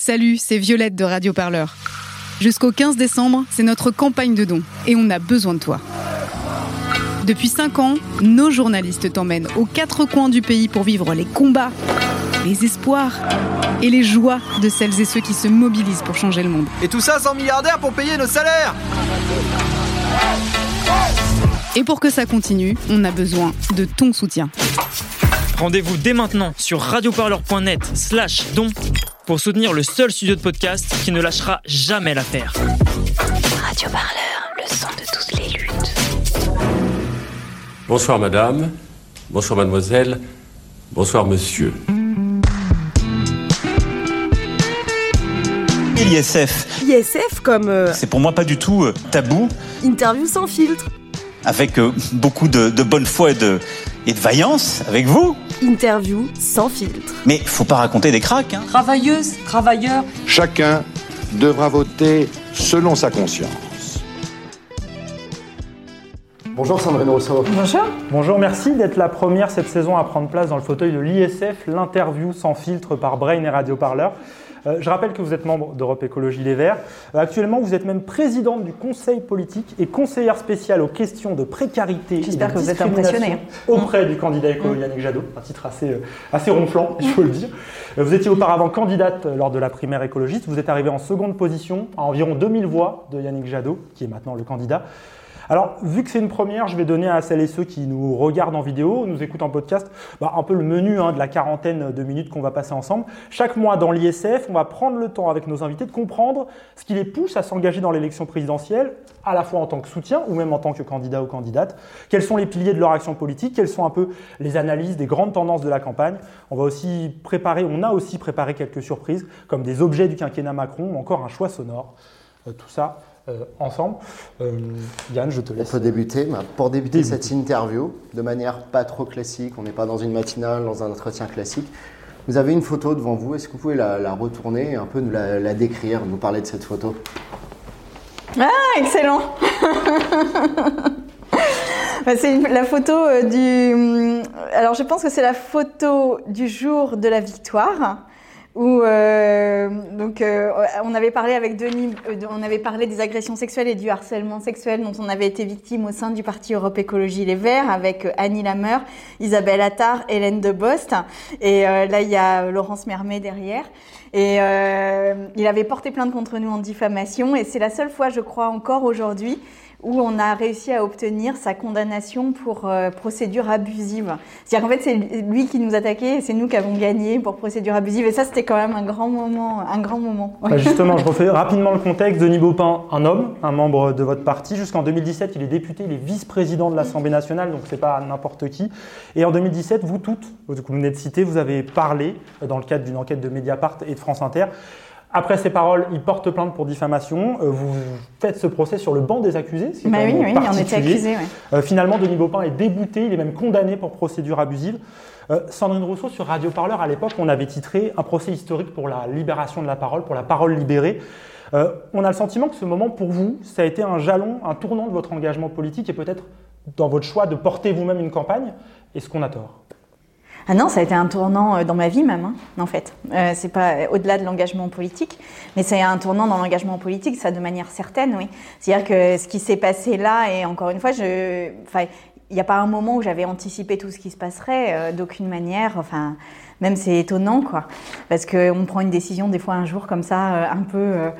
Salut, c'est Violette de Radio Parleur. Jusqu'au 15 décembre, c'est notre campagne de dons et on a besoin de toi. Depuis 5 ans, nos journalistes t'emmènent aux quatre coins du pays pour vivre les combats, les espoirs et les joies de celles et ceux qui se mobilisent pour changer le monde. Et tout ça sans milliardaires pour payer nos salaires Et pour que ça continue, on a besoin de ton soutien. Rendez-vous dès maintenant sur radioparleur.net slash don pour soutenir le seul studio de podcast qui ne lâchera jamais l'affaire. Radio Parleur, le son de toutes les luttes. Bonsoir madame, bonsoir mademoiselle, bonsoir monsieur. L'ISF, ISF comme euh, c'est pour moi pas du tout euh, tabou, interview sans filtre. Avec euh, beaucoup de, de bonne foi et de, et de vaillance avec vous. Interview sans filtre. Mais faut pas raconter des cracks. Hein. Travailleuses, travailleurs, Chacun devra voter selon sa conscience. Bonjour Sandrine Rousseau. bonjour. Bonjour, merci d'être la première cette saison à prendre place dans le fauteuil de l'ISF, l'interview sans filtre par Brain et Radio Parleur. Euh, je rappelle que vous êtes membre d'Europe Écologie Les Verts. Euh, actuellement, vous êtes même présidente du conseil politique et conseillère spéciale aux questions de précarité et J'espère de que vous êtes impressionnée. auprès du candidat écolo Yannick Jadot, un titre assez, euh, assez ronflant, il faut le dire. Vous étiez auparavant candidate lors de la primaire écologiste. Vous êtes arrivée en seconde position à environ 2000 voix de Yannick Jadot, qui est maintenant le candidat. Alors, vu que c'est une première, je vais donner à celles et ceux qui nous regardent en vidéo, nous écoutent en podcast, bah, un peu le menu hein, de la quarantaine de minutes qu'on va passer ensemble. Chaque mois dans l'ISF, on va prendre le temps avec nos invités de comprendre ce qui les pousse à s'engager dans l'élection présidentielle, à la fois en tant que soutien ou même en tant que candidat ou candidate. Quels sont les piliers de leur action politique? Quelles sont un peu les analyses des grandes tendances de la campagne? On va aussi préparer, on a aussi préparé quelques surprises, comme des objets du quinquennat Macron ou encore un choix sonore. Euh, tout ça euh, ensemble. Euh, Yann, je te On laisse. peut débuter. Bah, Pour débuter Débuter. cette interview, de manière pas trop classique, on n'est pas dans une matinale, dans un entretien classique. Vous avez une photo devant vous, est-ce que vous pouvez la, la retourner et un peu nous la, la décrire, nous parler de cette photo? Ah, excellent. Bah, c'est la photo euh, du. hum, Alors, je pense que c'est la photo du jour de la victoire. Où euh, donc euh, on avait parlé avec Denis, euh, on avait parlé des agressions sexuelles et du harcèlement sexuel dont on avait été victime au sein du parti Europe Écologie Les Verts avec euh, Annie Lameur, Isabelle Attard, Hélène Debost et euh, là il y a Laurence Mermet derrière. Et euh, il avait porté plainte contre nous en diffamation et c'est la seule fois, je crois, encore aujourd'hui où on a réussi à obtenir sa condamnation pour euh, procédure abusive. C'est-à-dire qu'en fait, c'est lui qui nous attaquait et c'est nous qui avons gagné pour procédure abusive. Et ça, c'était quand même un grand moment. Un grand moment. Bah, justement, je refais rapidement le contexte. Denis Baupin, un homme, un membre de votre parti. Jusqu'en 2017, il est député, il est vice-président de l'Assemblée nationale, donc c'est pas n'importe qui. Et en 2017, vous toutes, vous venez de citer, vous avez parlé euh, dans le cadre d'une enquête de Mediapart et de France Inter. Après ces paroles, il porte plainte pour diffamation. Euh, Vous faites ce procès sur le banc des accusés. ce qui Bah oui, oui, on était accusés. Ouais. Euh, finalement, Denis Baupin est débouté, il est même condamné pour procédure abusive. Euh, Sandrine Rousseau, sur Radio Parleur, à l'époque, on avait titré un procès historique pour la libération de la parole, pour la parole libérée. Euh, on a le sentiment que ce moment, pour vous, ça a été un jalon, un tournant de votre engagement politique et peut-être dans votre choix de porter vous-même une campagne. Est-ce qu'on a tort? Ah non, ça a été un tournant euh, dans ma vie même, hein, en fait. Euh, c'est pas euh, au-delà de l'engagement politique, mais c'est un tournant dans l'engagement politique, ça de manière certaine, oui. C'est-à-dire que ce qui s'est passé là, et encore une fois, je, enfin, il n'y a pas un moment où j'avais anticipé tout ce qui se passerait euh, d'aucune manière. Enfin, même c'est étonnant, quoi, parce qu'on prend une décision des fois un jour comme ça, euh, un peu.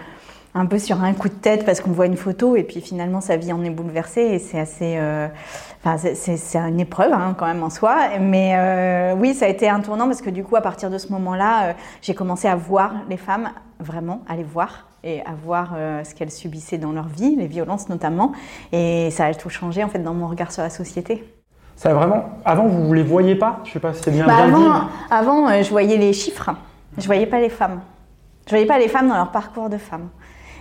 Un peu sur un coup de tête parce qu'on voit une photo et puis finalement sa vie en est bouleversée et c'est assez euh, enfin c'est- une épreuve hein, quand même en soi mais euh, oui ça a été un tournant parce que du coup à partir de ce moment-là euh, j'ai commencé à voir les femmes vraiment à les voir et à voir ce qu'elles subissaient dans leur vie les violences notamment et ça a tout changé en fait dans mon regard sur la société Ça a vraiment. Avant, vous ne les voyez pas? Je sais pas si c'est bien bah, bien avant, dit. avant je voyais les chiffres, je voyais pas les femmes. Je voyais pas les femmes dans leur parcours de femmes.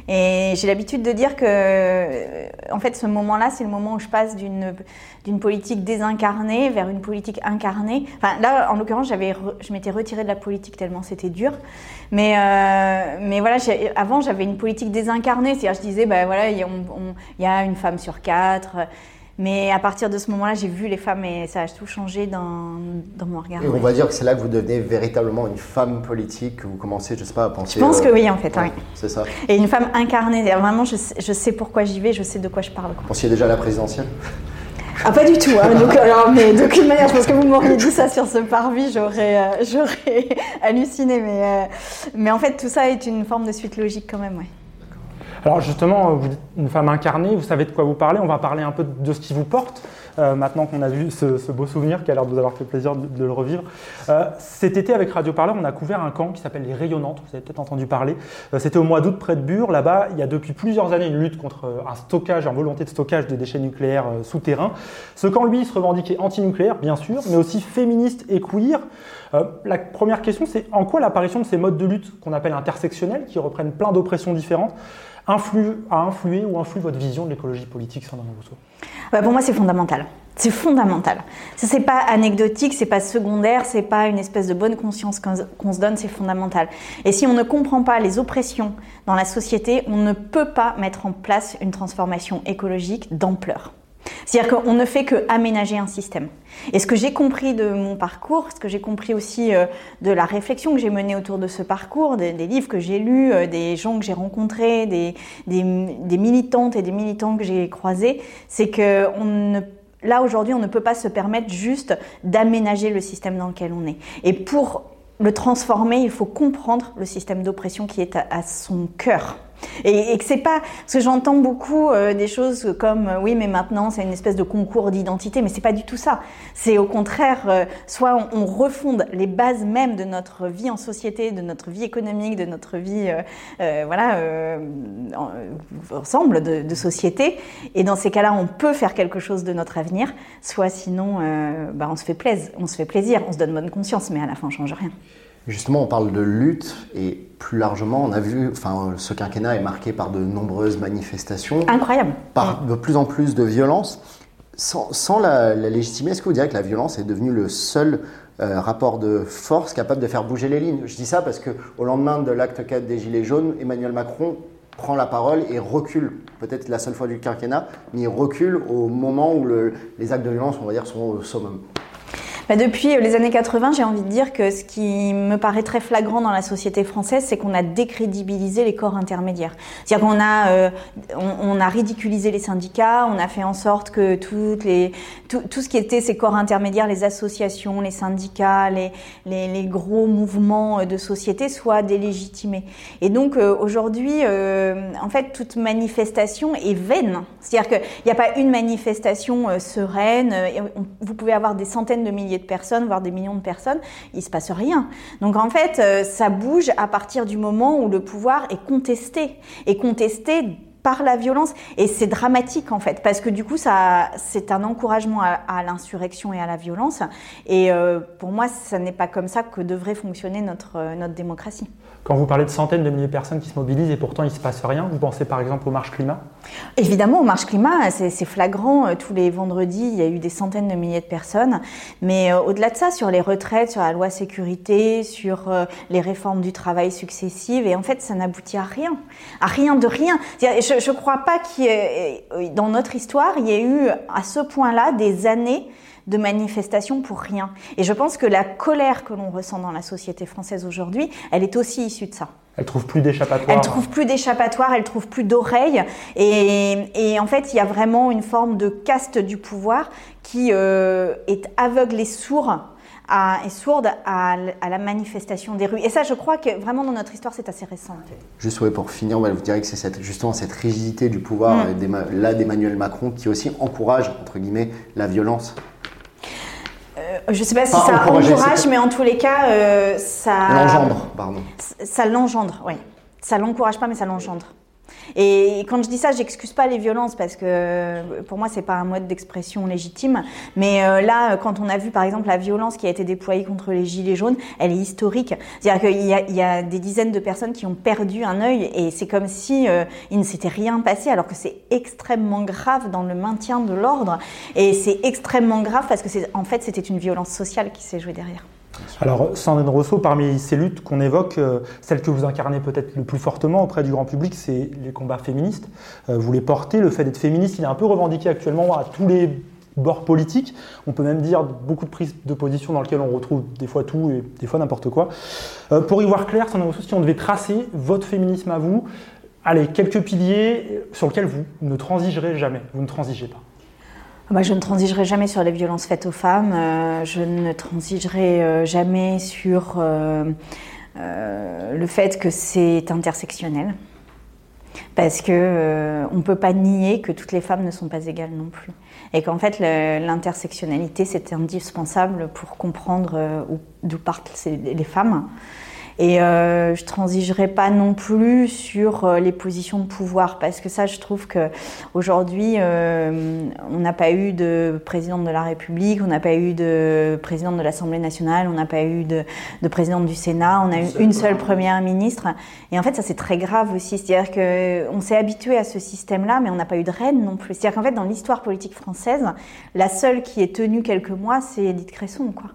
Et j'ai l'habitude de dire que, euh, en fait, ce moment-là, c'est le moment où je passe d'une d'une politique désincarnée vers une politique incarnée. Enfin, là, en l'occurrence, j'avais, je m'étais retirée de la politique tellement c'était dur. Mais, euh, mais voilà, avant, j'avais une politique désincarnée. C'est-à-dire, je disais, ben voilà, il y a une femme sur quatre. Mais à partir de ce moment-là, j'ai vu les femmes et ça a tout changé dans, dans mon regard. Et on va dire que c'est là que vous devenez véritablement une femme politique, que vous commencez, je sais pas, à penser. Je pense euh, que oui, en fait. C'est ça. Et une femme incarnée. Vraiment, je sais, je sais pourquoi j'y vais, je sais de quoi je parle. quoi. Vous pensiez déjà à la présidentielle? Ah, pas du tout. hein. Donc, alors, mais d'aucune manière, je pense que vous m'auriez dit ça sur ce parvis, j'aurais, euh, j'aurais halluciné. Mais, euh, mais en fait, tout ça est une forme de suite logique quand même, ouais. Alors justement, vous êtes une femme incarnée, vous savez de quoi vous parlez. On va parler un peu de ce qui vous porte. euh, maintenant qu'on a vu ce, beau souvenir qui a l'air de vous avoir fait plaisir de, le revivre. Euh, cet été, avec Radio Parleur, on a couvert un camp qui s'appelle les Rayonnantes. Vous avez peut-être entendu parler. Euh, C'était au mois d'août près de Bure. Là-bas, il y a depuis plusieurs années une lutte contre euh, un stockage, une volonté de stockage des déchets nucléaires euh, souterrains. Ce camp, lui, se revendiquait anti-nucléaire, bien sûr, mais aussi féministe et queer. Euh, la première question, c'est en quoi l'apparition de ces modes de lutte qu'on appelle intersectionnels, qui reprennent plein d'oppressions différentes, influe, a influé ou influe votre vision de l'écologie politique, Sandrine Rousseau? Ouais, pour moi, c'est fondamental. C'est fondamental. Ça, c'est pas anecdotique, c'est pas secondaire, c'est pas une espèce de bonne conscience qu'on se donne, c'est fondamental. Et si on ne comprend pas les oppressions dans la société, on ne peut pas mettre en place une transformation écologique d'ampleur. C'est-à-dire qu'on ne fait que aménager un système. Et ce que j'ai compris de mon parcours, ce que j'ai compris aussi euh, de la réflexion que j'ai menée autour de ce parcours, des, livres que j'ai lus, euh, des gens que j'ai rencontrés, des, des, militantes et des militants que j'ai croisés, c'est que Là, aujourd'hui, on ne peut pas se permettre juste d'aménager le système dans lequel on est. Et pour le transformer, il faut comprendre le système d'oppression qui est à, à son cœur. Et, et que c'est pas parce que j'entends beaucoup euh, des choses comme euh, oui mais maintenant c'est une espèce de concours d'identité mais c'est pas du tout ça. C'est au contraire euh, soit on, on, refonde les bases même de notre vie en société de notre vie économique de notre vie voilà en, ensemble de, société. Et dans ces cas-là on peut faire quelque chose de notre avenir. Soit sinon bah, on se fait plaisir on se fait plaisir on se donne bonne conscience mais à la fin on change rien. Justement, on parle de lutte et plus largement, on a vu, enfin, ce quinquennat est marqué par de nombreuses manifestations. Incroyable. Par de plus en plus de violence. Sans, sans la, la, légitimer, est-ce que vous direz que la violence est devenue le seul euh, rapport de force capable de faire bouger les lignes? Je dis ça parce qu'au lendemain de l'acte 4 des Gilets jaunes, Emmanuel Macron prend la parole et recule, peut-être la seule fois du quinquennat, mais il recule au moment où le, les actes de violence, on va dire, sont au summum. Bah depuis les années 80, j'ai envie de dire que ce qui me paraît très flagrant dans la société française, c'est qu'on a décrédibilisé les corps intermédiaires. C'est-à-dire qu'on a, euh, ridiculisé les syndicats, on a fait en sorte que toutes les, tout, ce qui était ces corps intermédiaires, les associations, les syndicats, les, gros mouvements de société soient délégitimés. Et donc euh, aujourd'hui, euh, en fait, toute manifestation est vaine. C'est-à-dire qu'il n'y a pas une manifestation euh, sereine. Vous pouvez avoir des centaines de milliers de personnes, voire des millions de personnes, il se passe rien. Donc en fait, euh, ça bouge à partir du moment où le pouvoir est contesté. Et contesté par la violence et c'est dramatique en fait parce que du coup ça c'est un encouragement à, l'insurrection et à la violence et euh, pour moi ça n'est pas comme ça que devrait fonctionner notre euh, notre démocratie. Quand vous parlez de centaines de milliers de personnes qui se mobilisent et pourtant il ne se passe rien, vous pensez par exemple aux marches climat? Évidemment, aux marches climat, c'est flagrant. Tous les vendredis, il y a eu des centaines de milliers de personnes. Mais euh, au-delà de ça, sur les retraites, sur la loi sécurité, sur euh, les réformes du travail successives, et en fait, ça n'aboutit à rien. À rien de rien. Je ne crois pas qu'il dans notre histoire, il y ait eu à ce point-là des années de manifestations pour rien. Et je pense que la colère que l'on ressent dans la société française aujourd'hui, elle est aussi issue de ça. Elle trouve plus d'échappatoire. Elle trouve plus d'échappatoire, elle trouve plus d'oreilles. Et, et, en fait, il y a vraiment une forme de caste du pouvoir qui euh, est aveugle et sourd. À, et sourde à, à, la manifestation des rues. Et ça, je crois que vraiment dans notre histoire, c'est assez récent. Juste ouais, pour finir, vous direz que c'est cette, justement cette rigidité du pouvoir, mmh. là d'Emmanuel Macron, qui aussi encourage, entre guillemets, la violence euh, je ne sais pas si Pas ça encourage, mais en tous les cas, euh, ça. L'engendre, pardon. Ça l'engendre, oui. Ça l'encourage pas, mais ça l'engendre. Et quand je dis ça, j'excuse pas les violences parce que pour moi c'est pas un mode d'expression légitime. Mais euh, là, quand on a vu par exemple la violence qui a été déployée contre les gilets jaunes, elle est historique. C'est-à-dire qu'il y, a des dizaines de personnes qui ont perdu un œil et c'est comme si euh, il ne s'était rien passé, alors que c'est extrêmement grave dans le maintien de l'ordre. Et c'est extrêmement grave parce que c'est en fait c'était une violence sociale qui s'est jouée derrière. Alors, Sandrine Rousseau, parmi ces luttes qu'on évoque, euh, celle que vous incarnez peut-être le plus fortement auprès du grand public, c'est les combats féministes. Euh, vous les portez, le fait d'être féministe, il est un peu revendiqué actuellement à tous les bords politiques. On peut même dire beaucoup de prises de position dans lesquelles on retrouve des fois tout et des fois n'importe quoi. Euh, pour y voir clair, Sandrine Rousseau, si on devait tracer votre féminisme à vous, allez, quelques piliers sur lesquels vous ne transigerez jamais, vous ne transigez pas. Bah, je ne transigerai jamais sur les violences faites aux femmes. euh, je ne transigerai euh, jamais sur euh, le fait que c'est intersectionnel. Parce que on ne peut pas nier que toutes les femmes ne sont pas égales non plus. Et qu'en fait, l'intersectionnalité, c'est indispensable pour comprendre où- d'où partent les femmes. Et euh, je transigerai pas non plus sur euh, les positions de pouvoir parce que ça, je trouve que aujourd'hui, euh, on n'a pas eu de présidente de la République, on n'a pas eu de présidente de l'Assemblée nationale, on n'a pas eu de, de présidente du Sénat, on a eu une seule première ministre. Et en fait, ça c'est très grave aussi. C'est-à-dire que on s'est habitué à ce système-là, mais on n'a pas eu de reine non plus. C'est-à-dire qu'en fait, dans l'histoire politique française, la seule qui est tenue quelques mois, c'est Edith Cresson, quoi.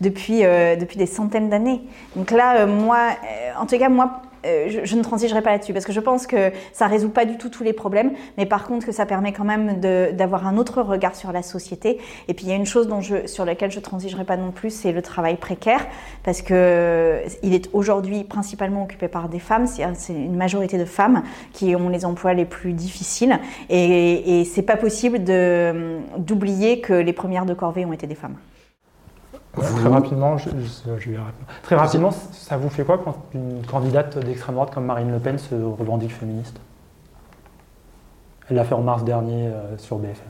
Depuis euh, depuis des centaines d'années. Donc là, euh, moi, euh, en tout cas, moi. Je, ne transigerai pas là-dessus parce que je pense que ça résout pas du tout tous les problèmes, mais par contre que ça permet quand même d'avoir un autre regard sur la société. Et puis il y a une chose sur laquelle je transigerai pas non plus, c'est le travail précaire, parce que il est aujourd'hui principalement occupé par des femmes, c'est une majorité de femmes qui ont les emplois les plus difficiles, et, et c'est pas possible d'oublier que les premières de corvée ont été des femmes. Très rapidement, je, je- je vais répondre. Très rapidement, ça vous fait quoi quand une candidate d'extrême droite comme Marine Le Pen se revendique féministe? Elle l'a fait en mars dernier euh, sur BFM.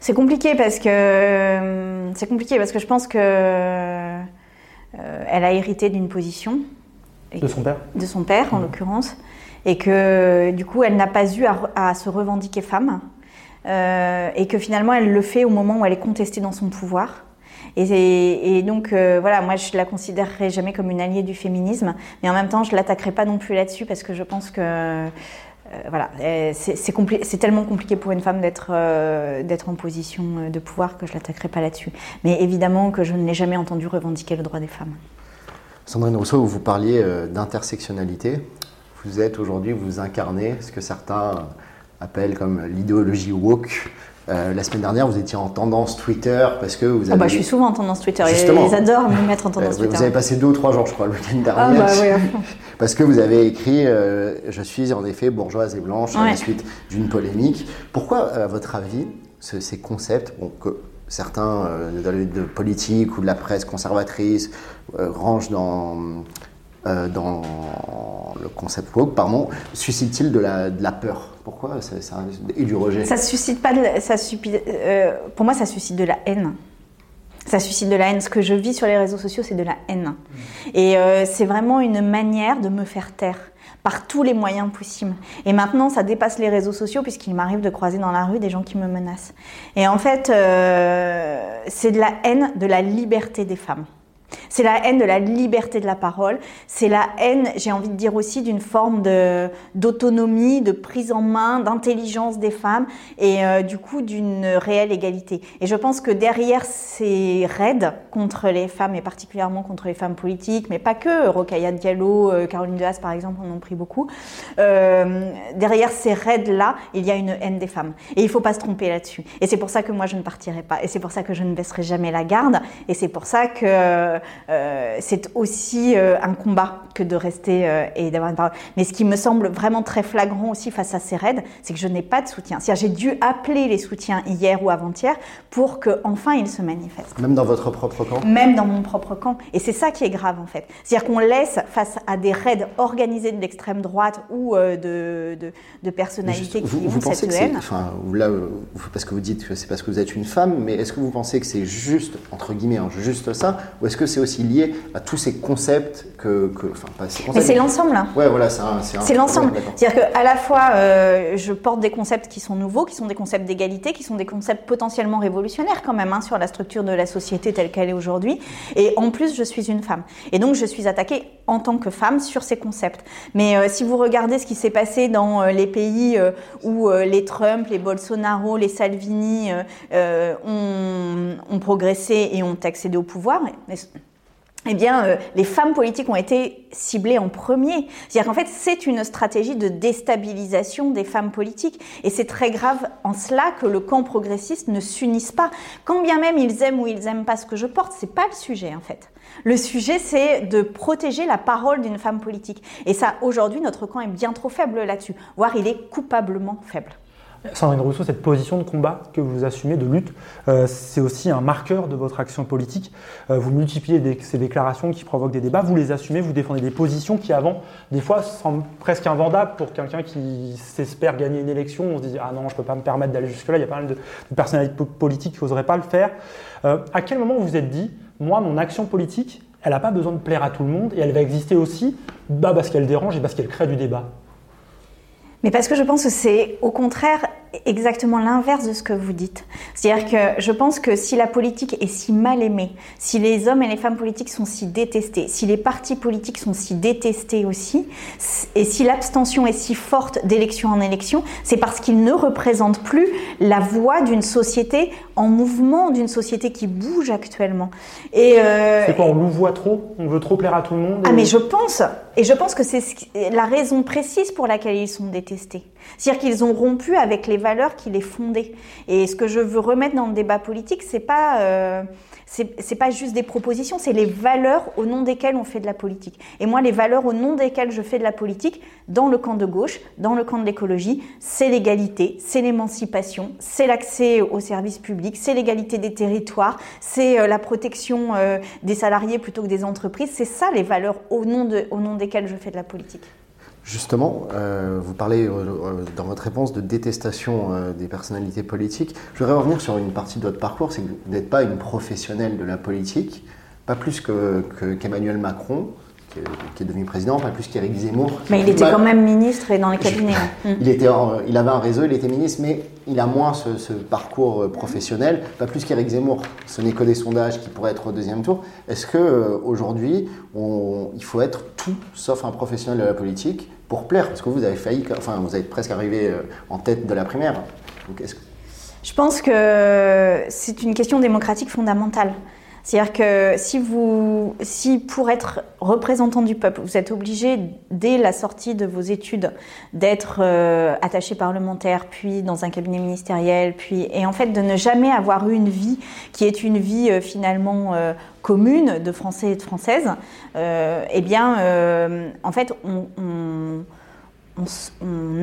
C'est compliqué parce que euh, c'est compliqué parce que je pense que euh, elle a hérité d'une position De son père de son père en l'occurrence, et que du coup elle n'a pas eu à, se revendiquer femme, euh, et que finalement elle le fait au moment où elle est contestée dans son pouvoir. Et, donc euh, voilà, moi je la considérerai jamais comme une alliée du féminisme, mais en même temps je l'attaquerai pas non plus là-dessus parce que je pense que euh, voilà, c'est tellement compliqué pour une femme d'être en position de pouvoir que je l'attaquerai pas là-dessus. Mais évidemment que je ne l'ai jamais entendu revendiquer le droit des femmes. Sandrine Rousseau, vous parliez d'intersectionnalité. Vous êtes aujourd'hui, vous incarnez ce que certains appellent comme l'idéologie woke. Euh, la semaine dernière, vous étiez en tendance Twitter parce que vous avez. Ah bah, je suis souvent en tendance Twitter. et Justement. Ils adorent me mettre en tendance Euh, Twitter. Vous avez passé deux ou trois jours, je crois, le week-end Ah dernier. bah oui, à fond. Parce que vous avez écrit euh, Je suis en effet bourgeoise et blanche à la Ouais. suite d'une polémique. Pourquoi, à votre avis, ce- ces concepts, bon, que certains de, la- de politique ou de la presse conservatrice rangent dans, euh, dans le concept woke, pardon, suscitent-ils de la, de la peur? Pourquoi Et du rejet? Ça suscite pas de ça euh, pour moi, ça suscite de la haine. Ça suscite de la haine. Ce que je vis sur les réseaux sociaux, c'est de la haine. Et euh, c'est vraiment une manière de me faire taire par tous les moyens possibles. Et maintenant, ça dépasse les réseaux sociaux puisqu'il m'arrive de croiser dans la rue des gens qui me menacent. Et en fait, c'est de la haine de la liberté des femmes. C'est la haine de la liberté de la parole. C'est la haine, j'ai envie de dire aussi, d'une forme d'autonomie, de, prise en main, d'intelligence des femmes et euh, du coup d'une réelle égalité. Et je pense que derrière ces raids contre les femmes et particulièrement contre les femmes politiques, mais pas que, Rokhaya Diallo, euh, Caroline Dehas par exemple en ont pris beaucoup, euh, derrière ces raids-là, il y a une haine des femmes. Et il faut pas se tromper là-dessus. Et c'est pour ça que moi je ne partirai pas. Et c'est pour ça que je ne baisserai jamais la garde. Et c'est pour ça que euh, c'est aussi euh, un combat que de rester euh, et d'avoir une parole. Mais ce qui me semble vraiment très flagrant aussi face à ces raids, c'est que je n'ai pas de soutien. C'est-à-dire j'ai dû appeler les soutiens hier ou avant-hier pour que enfin ils se manifestent Même dans votre propre camp? Même dans mon propre camp. Et c'est ça qui est grave en fait. C'est-à-dire qu'on laisse face à des raids organisés de l'extrême droite ou de, de, de personnalités vous, qui vous ont pensez cette que c'est, haine. enfin, là, parce que vous dites que c'est parce que vous êtes une femme, mais est-ce que vous pensez que c'est juste, entre guillemets, hein, juste ça, ou est-ce que c'est aussi aussi lié à tous ces concepts que, que enfin pas ces Mais concepts. c'est l'ensemble. hein. Ouais, voilà, c'est un- c'est C'est l'ensemble. C'est-à-dire qu'à la fois, euh, je porte des concepts qui sont nouveaux, qui sont des concepts d'égalité, qui sont des concepts potentiellement révolutionnaires quand même hein, sur la structure de la société telle qu'elle est aujourd'hui. Et en plus, je suis une femme. Et donc, je suis attaquée en tant que femme sur ces concepts. Mais euh, si vous regardez ce qui s'est passé dans euh, les pays où les Trump, les Bolsonaro, les Salvini ont, ont progressé et ont accédé au pouvoir, mais- eh bien, euh, les femmes politiques ont été ciblées en premier. C'est-à-dire qu'en fait, c'est une stratégie de déstabilisation des femmes politiques. Et c'est très grave en cela que le camp progressiste ne s'unisse pas. Quand bien même ils aiment ou ils n'aiment pas ce que je porte, c'est pas le sujet, en fait. Le sujet, c'est de protéger la parole d'une femme politique. Et ça, aujourd'hui, notre camp est bien trop faible là-dessus, voire il est coupablement faible. Sandrine Rousseau, cette position de combat que vous assumez, de lutte, euh, c'est aussi un marqueur de votre action politique. Euh, vous multipliez ces déclarations qui provoquent des débats, vous les assumez, vous défendez des positions qui avant, des fois, semblent presque invendables pour quelqu'un qui s'espère gagner une élection. On se dit, ah non, je ne peux pas me permettre d'aller jusque-là, il y a pas mal de, personnalités po- politiques qui n'oseraient pas le faire. Euh, à quel moment vous vous êtes dit, moi, mon action politique, elle n'a pas besoin de plaire à tout le monde et elle va exister aussi bah, parce qu'elle dérange et parce qu'elle crée du débat? Mais parce que je pense que c'est au contraire exactement l'inverse de ce que vous dites. C'est-à-dire que je pense que si la politique est si mal aimée, si les hommes et les femmes politiques sont si détestés, si les partis politiques sont si détestés aussi, et si l'abstention est si forte d'élection en élection, c'est parce qu'ils ne représentent plus la voix d'une société en mouvement, d'une société qui bouge actuellement. Et euh, C'est quoi, on nous voit trop On veut trop plaire à tout le monde ah mais je pense, et je pense que c'est la raison précise pour laquelle ils sont détestés. C'est-à-dire qu'ils ont rompu avec les valeurs qui les fondaient. Et ce que je veux remettre dans le débat politique, c'est pas euh, c'est pas juste des propositions, c'est les valeurs au nom desquelles on fait de la politique. Et moi, les valeurs au nom desquelles je fais de la politique, dans le camp de gauche, dans le camp de l'écologie, c'est l'égalité, c'est l'émancipation, c'est l'accès aux services publics, c'est l'égalité des territoires, c'est euh, la protection euh, des salariés plutôt que des entreprises. C'est ça les valeurs au nom, de, au nom desquelles je fais de la politique. Justement, euh, vous parlez euh, euh, dans votre réponse de détestation euh, des personnalités politiques. Je voudrais revenir sur une partie de votre parcours, c'est que vous n'êtes pas une professionnelle de la politique, pas plus que- que- qu'Emmanuel Macron, qui est, qui est devenu président, pas plus qu'Éric Zemmour. Mais il était quand même ministre et dans les cabinets. hein. Il, était en- il avait un réseau, il était ministre, mais il a moins ce, ce parcours professionnel, pas plus qu'Éric Zemmour. Ce n'est que des sondages qui pourraient être au deuxième tour. Est-ce que aujourd'hui, il faut être tout sauf un professionnel de la politique pour plaire Parce que vous avez failli, enfin, vous êtes presque arrivé euh, en tête de la primaire. Donc, est-ce que- Je pense que c'est une question démocratique fondamentale. C'est-à-dire que si, vous, si pour être représentant du peuple, vous êtes obligé, dès la sortie de vos études, d'être euh, attaché parlementaire, puis dans un cabinet ministériel, puis, et en fait de ne jamais avoir eu une vie qui est une vie euh, finalement euh, commune de Français et de Françaises, eh bien, en fait, on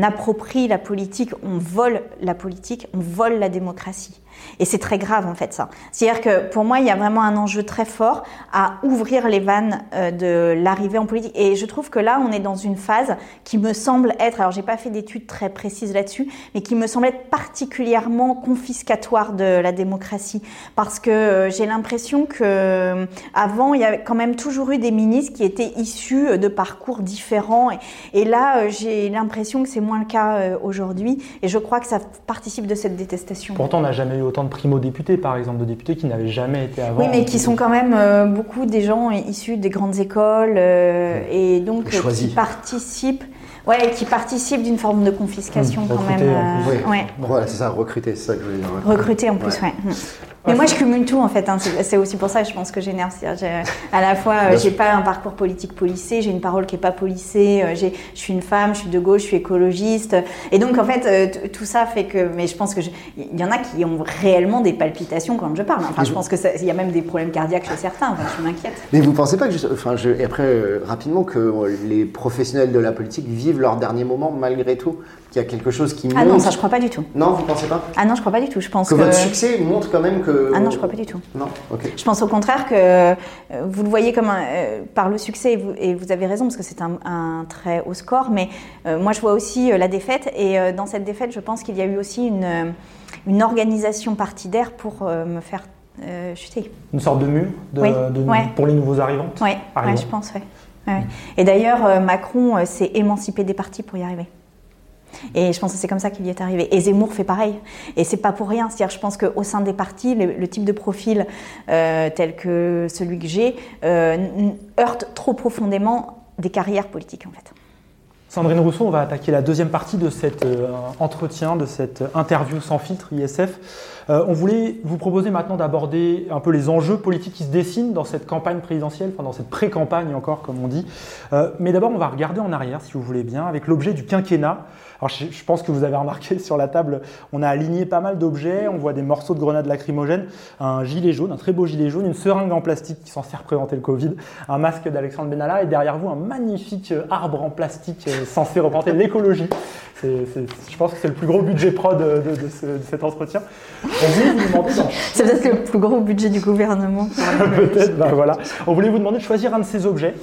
approprie la politique, on vole la politique, on vole la démocratie. Et c'est très grave en fait ça. C'est-à-dire que pour moi, il y a vraiment un enjeu très fort à ouvrir les vannes euh, de l'arrivée en politique. Et je trouve que là, on est dans une phase qui me semble être, alors j'ai pas fait d'études très précises là-dessus, mais qui me semble être particulièrement confiscatoire de la démocratie. Parce que euh, j'ai l'impression que euh, avant, il y avait quand même toujours eu des ministres qui étaient issus de parcours différents. Et, là, j'ai l'impression que c'est moins le cas aujourd'hui. Et je crois que ça participe de cette détestation. Pourtant, on n'a jamais eu autant de primo-députés, par exemple, de députés qui n'avaient jamais été avant. Oui, mais qui sont quand même euh, beaucoup des gens issus des grandes écoles euh, et donc euh, qui participent, ouais, qui participent d'une forme de confiscation Mmh, quand même. euh, Oui. ouais. Voilà, c'est ça, recruter, c'est ça que je voulais dire. Recruter en plus, ouais. Mm. Mais moi, je cumule tout en fait. hein. C'est aussi pour ça que je pense que j'énerve. À la fois, euh, j'ai pas un parcours politique policé, j'ai une parole qui est pas policée. euh, Je suis une femme, je suis de gauche, je suis écologiste. Et donc, en fait, euh, tout ça fait que. Mais je pense que il y en a qui ont réellement des palpitations quand je parle. Enfin, je pense que il y a même des problèmes cardiaques chez certains. Enfin, je m'inquiète. Mais vous pensez pas que, enfin, je, et après, euh, rapidement, que les professionnels de la politique vivent leur dernier moment malgré tout? Qu'il y a quelque chose qui Ah non, montre ça, je crois pas du tout. Non, vous pensez pas? Ah non, je crois pas du tout. Je pense Que que. votre succès montre quand même que. Ah non, je crois pas du tout. Non, ok. Je pense au contraire que euh, vous le voyez comme un, euh, par le succès, et vous, et vous avez raison, parce que c'est un, un très haut score, mais euh, moi je vois aussi euh, la défaite, et euh, dans cette défaite, je pense qu'il y a eu aussi une, une organisation partidaire pour euh, me faire euh, chuter. Une sorte de mur de- Oui, de- ouais. pour les nouveaux arrivants Oui, Arrivants. je pense, ouais. Ouais, ouais. Et d'ailleurs, euh, Macron euh, s'est émancipé des partis pour y arriver. Et je pense que c'est comme ça qu'il y est arrivé. Et Zemmour fait pareil. Et c'est pas pour rien. C'est-à-dire, je pense qu'au sein des partis, le, type de profil euh, tel que celui que j'ai euh, heurte trop profondément des carrières politiques, en fait. Sandrine Rousseau, on va attaquer la deuxième partie de cet euh, entretien, de cette interview sans filtre ISF. Euh, on voulait vous proposer maintenant d'aborder un peu les enjeux politiques qui se dessinent dans cette campagne présidentielle, enfin dans cette pré-campagne encore, comme on dit. Euh, mais d'abord, on va regarder en arrière, si vous voulez bien, avec l'objet du quinquennat. Alors, je, pense que vous avez remarqué sur la table, on a aligné pas mal d'objets. On voit des morceaux de grenades lacrymogènes, un gilet jaune, un très beau gilet jaune, une seringue en plastique qui est censée représenter le Covid, un masque d'Alexandre Benalla et derrière vous un magnifique euh, arbre en plastique euh, censé représenter l'écologie. Je pense que c'est le plus gros budget prod de, de- de ce- de cet entretien. On voulait vous demander, dans- C'est peut-être le plus gros budget du gouvernement. peut-être, ben voilà. On voulait vous demander de choisir un de ces objets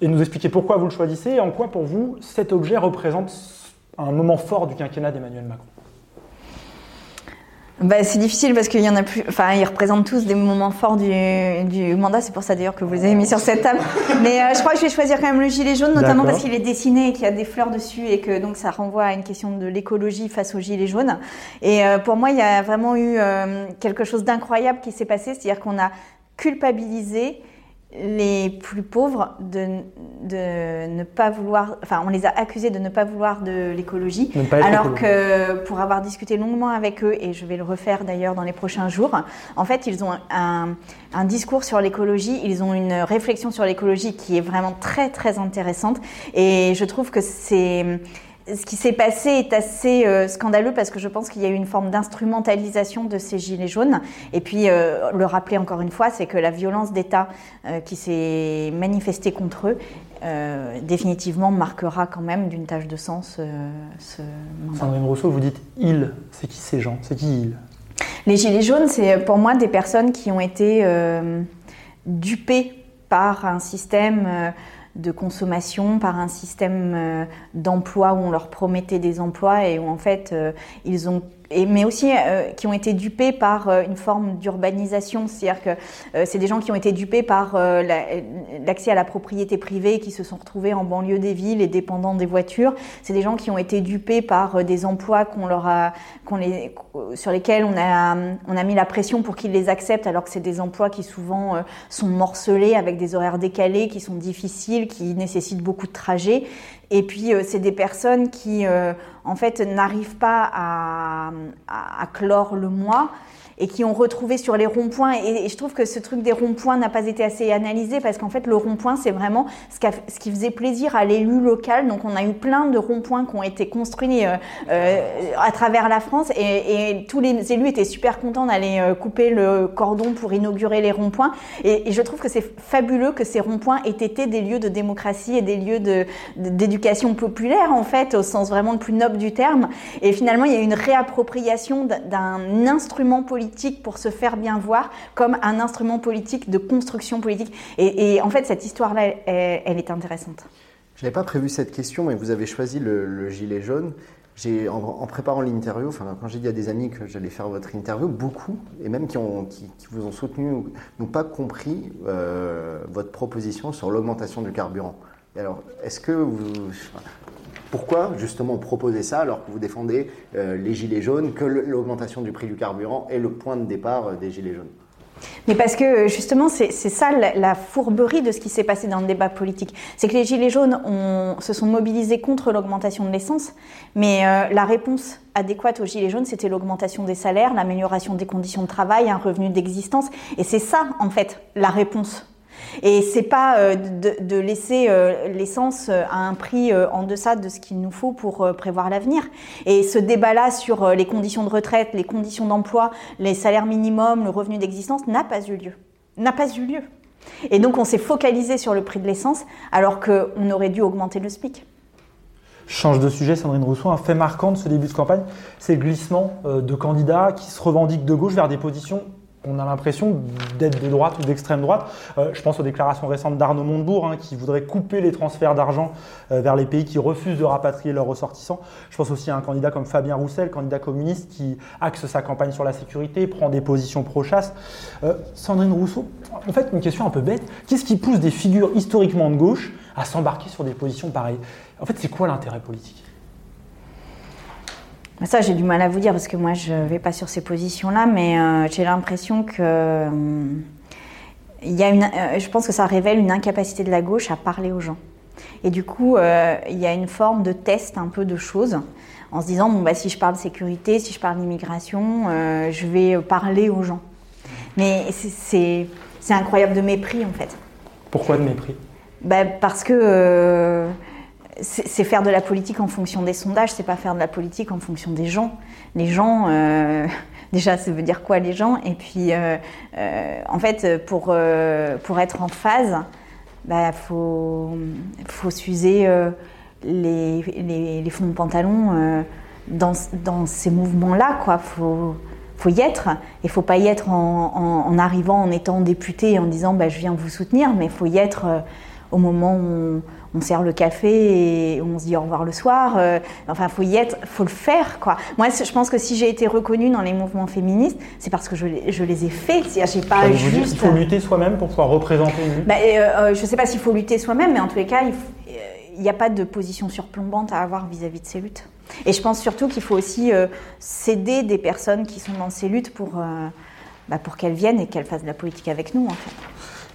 et nous expliquer pourquoi vous le choisissez et en quoi pour vous cet objet représente un moment fort du quinquennat d'Emmanuel Macron. Bah, c'est difficile parce qu'il y en a plus. Enfin, ils représentent tous des moments forts du, du mandat. C'est pour ça d'ailleurs que vous les avez mis sur cette table. Mais euh, je crois que je vais choisir quand même le gilet jaune, notamment parce qu'il est dessiné et qu'il y a des fleurs dessus et que donc ça renvoie à une question de l'écologie face au gilet jaune. Et euh, pour moi, il y a vraiment eu euh, quelque chose d'incroyable qui s'est passé, c'est-à-dire qu'on a culpabilisé les plus pauvres de, de ne pas vouloir, enfin on les a accusés de ne pas vouloir de l'écologie, alors que pour avoir discuté longuement avec eux, et je vais le refaire d'ailleurs dans les prochains jours, en fait ils ont un, un discours sur l'écologie, ils ont une réflexion sur l'écologie qui est vraiment très très intéressante, et je trouve que c'est ce qui s'est passé est assez euh, scandaleux parce que je pense qu'il y a eu une forme d'instrumentalisation de ces gilets jaunes. Et puis, euh, le rappeler encore une fois, c'est que la violence d'État euh, qui s'est manifestée contre eux, définitivement marquera quand même d'une tache de sens euh, ce mandat. Sandrine Rousseau, vous dites il. C'est qui ces gens? C'est qui il? Les gilets jaunes, c'est pour moi des personnes qui ont été dupées par un système de consommation, par un système euh, d'emploi où on leur promettait des emplois et où en fait euh, ils ont et, mais aussi euh, qui ont été dupés par euh, une forme d'urbanisation, c'est-à-dire que euh, c'est des gens qui ont été dupés par euh, la- l'accès à la propriété privée, qui se sont retrouvés en banlieue des villes et dépendants des voitures. C'est des gens qui ont été dupés par euh, des emplois qu'on leur a, qu'on les, sur lesquels on a, on a mis la pression pour qu'ils les acceptent, alors que c'est des emplois qui souvent euh, sont morcelés avec des horaires décalés, qui sont difficiles, qui nécessitent beaucoup de trajets. Et puis, euh, c'est des personnes qui, euh, en fait, n'arrivent pas à, clore le mois et qui ont retrouvé sur les ronds-points. Et, je trouve que ce truc des ronds-points n'a pas été assez analysé parce qu'en fait, le rond-point, c'est vraiment ce, qui faisait plaisir à l'élu local. Donc, on a eu plein de ronds-points qui ont été construits euh, euh, à travers la France et, tous les élus étaient super contents d'aller euh, couper le cordon pour inaugurer les ronds-points. Et, je trouve que c'est fabuleux que ces ronds-points aient été des lieux de démocratie et des lieux d'éducation populaire, en fait, au sens vraiment le plus noble du terme. Et finalement, il y a une réappropriation d'un instrument politique pour se faire bien voir comme un instrument politique de construction politique. Et, en fait, cette histoire-là, elle, est intéressante. Je n'avais pas prévu cette question, mais vous avez choisi le, le gilet jaune. En, en préparant l'interview, enfin, quand j'ai dit à des amis que j'allais faire votre interview, beaucoup, et même qui, ont, qui, vous ont soutenu, n'ont pas compris euh, votre proposition sur l'augmentation du carburant. Alors, est-ce que vous. Pourquoi justement proposer ça alors que vous défendez euh, les gilets jaunes, que l'augmentation du prix du carburant est le point de départ euh, des gilets jaunes? Mais parce que justement, c'est ça la, fourberie de ce qui s'est passé dans le débat politique. C'est que les Gilets jaunes se sont mobilisés contre l'augmentation de l'essence, mais euh, la réponse adéquate aux Gilets jaunes, c'était l'augmentation des salaires, l'amélioration des conditions de travail, un revenu d'existence. Et c'est ça, en fait, la réponse. Et c'est pas euh, de, laisser euh, l'essence euh, à un prix en deçà de ce qu'il nous faut pour prévoir l'avenir. Et ce débat-là sur les conditions de retraite, les conditions d'emploi, les salaires minimums, le revenu d'existence n'a pas eu lieu. N'a pas eu lieu. Et donc on s'est focalisé sur le prix de l'essence alors qu'on aurait dû augmenter le SMIC. Change de sujet, Sandrine Rousseau. Un fait marquant de ce début de campagne, c'est le glissement de candidats qui se revendiquent de gauche vers des positions qu'on a l'impression d'être de droite ou d'extrême droite. Euh, je pense aux déclarations récentes d'Arnaud Montebourg, hein, qui voudrait couper les transferts d'argent euh, vers les pays qui refusent de rapatrier leurs ressortissants. Je pense aussi à un candidat comme Fabien Roussel, candidat communiste, qui axe sa campagne sur la sécurité, prend des positions pro-chasse. Euh, Sandrine Rousseau, en fait, une question un peu bête. Qu'est-ce qui pousse des figures historiquement de gauche à s'embarquer sur des positions pareilles? En fait, c'est quoi l'intérêt politique? Ça, j'ai du mal à vous dire parce que moi, je ne vais pas sur ces positions-là, mais euh, j'ai l'impression que. euh, y a une, euh, je pense que ça révèle une incapacité de la gauche à parler aux gens. Et du coup, euh, il y a une forme de test un peu de choses, en se disant bon, bah, si je parle sécurité, si je parle immigration, euh, je vais parler aux gens. Mais c'est- incroyable de mépris, en fait. Pourquoi de mépris? Bah, parce que c'est faire de la politique en fonction des sondages, c'est pas faire de la politique en fonction des gens. Les gens, euh, déjà, ça veut dire quoi les gens? Et puis, euh, euh, en fait, pour, pour être en phase, il bah, faut, faut s'user les, les, fonds de pantalon dans, dans ces mouvements-là. Il faut, faut y être. Il faut pas y être en, en- en arrivant, en étant député et en disant bah, je viens vous soutenir, mais faut y être au moment où on, on sert le café et on se dit au revoir le soir. euh, enfin, il faut y être, faut le faire. Quoi. Moi, je pense que si j'ai été reconnue dans les mouvements féministes, c'est parce que je, les- je les ai faits. J'ai pas dire, juste. Il faut lutter soi-même pour pouvoir représenter une lutte. Bah, euh, euh, je ne sais pas s'il faut lutter soi-même, mais en tous les cas, il n'y a pas de position surplombante à avoir vis-à-vis de ces luttes. Et je pense surtout qu'il faut aussi euh, s'aider des personnes qui sont dans ces luttes pour, euh, bah, pour qu'elles viennent et qu'elles fassent de la politique avec nous, en fait.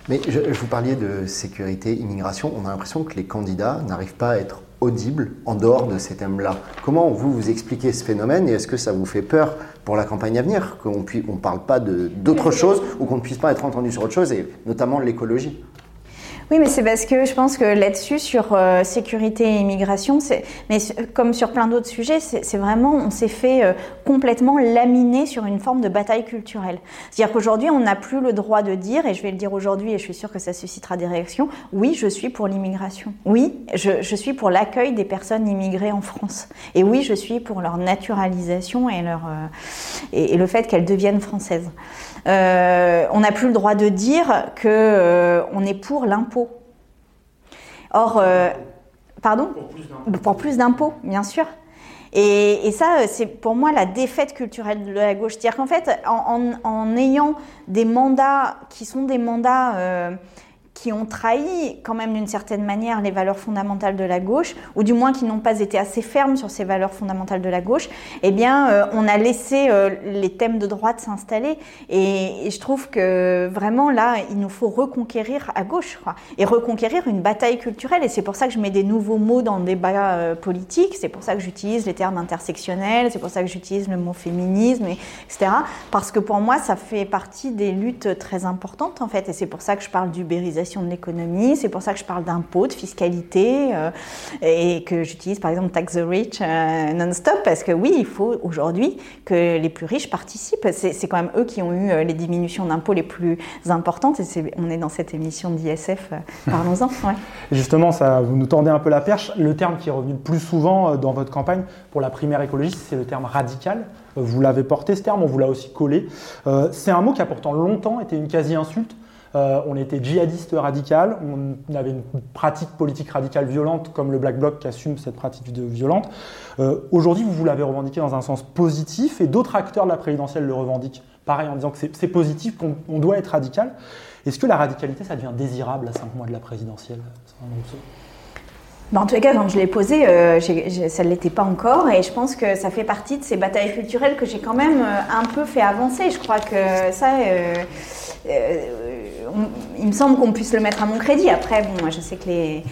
Mais je, je vous parliez de sécurité, immigration. On a l'impression que les candidats n'arrivent pas à être audibles en dehors de ces thèmes-là. Comment vous vous expliquez ce phénomène et est-ce que ça vous fait peur pour la campagne à venir qu'on ne parle pas de- d'autre chose ou qu'on ne puisse pas être entendu sur autre chose et notamment l'écologie? Oui, mais c'est parce que je pense que là-dessus, sur euh, sécurité et immigration, mais comme sur plein d'autres sujets, c'est vraiment, on s'est fait euh, complètement laminer sur une forme de bataille culturelle. C'est-à-dire qu'aujourd'hui, on n'a plus le droit de dire, et je vais le dire aujourd'hui, et je suis sûre que ça suscitera des réactions, oui, je suis pour l'immigration. Oui, je, je suis pour l'accueil des personnes immigrées en France. Et oui, je suis pour leur naturalisation et, leur, euh, et, et le fait qu'elles deviennent françaises. Euh, on n'a plus le droit de dire que euh, on est pour l'impôt. Or, euh, pardon Pour plus d'impôts, bien sûr. Et, et ça, c'est pour moi la défaite culturelle de la gauche. C'est-à-dire qu'en fait, en, en- en ayant des mandats qui sont des mandats qui ont trahi quand même d'une certaine manière les valeurs fondamentales de la gauche, ou du moins qui n'ont pas été assez fermes sur ces valeurs fondamentales de la gauche, eh bien, euh, on a laissé euh, les thèmes de droite s'installer. Et, je trouve que vraiment là, il nous faut reconquérir à gauche, quoi, et reconquérir une bataille culturelle. Et c'est pour ça que je mets des nouveaux mots dans le débat euh, politique. C'est pour ça que j'utilise les termes intersectionnels. C'est pour ça que j'utilise le mot féminisme, et- etc. Parce que pour moi, ça fait partie des luttes très importantes en fait. Et c'est pour ça que je parle d'ubérisation de l'économie. C'est pour ça que je parle d'impôts, de fiscalité, euh, et que j'utilise par exemple tax the rich euh, non-stop parce que oui, il faut aujourd'hui que les plus riches participent. C'est quand même eux qui ont eu euh, les diminutions d'impôts les plus importantes. Et on est dans cette émission d'ISF. Parlons-en. ouais. Justement, ça, vous nous tendez un peu la perche. Le terme qui est revenu le plus souvent dans votre campagne pour la primaire écologiste, c'est le terme radical. Vous l'avez porté ce terme, on vous l'a aussi collé. C'est un mot qui a pourtant longtemps été une quasi-insulte. Euh, on était djihadiste radical, on avait une pratique politique radicale violente comme le Black Bloc qui assume cette pratique de violente. Euh, Aujourd'hui, vous, vous l'avez revendiqué dans un sens positif et d'autres acteurs de la présidentielle le revendiquent pareil en disant que c'est positif, qu'on on doit être radical. Est-ce que la radicalité, ça devient désirable à cinq mois de la présidentielle Bah, en tout cas, quand je l'ai posé, euh, ça ne l'était pas encore. Et je pense que ça fait partie de ces batailles culturelles que j'ai quand même un peu fait avancer. Je crois que ça, il me semble qu'on puisse le mettre à mon crédit. Après, bon, moi, je sais que les.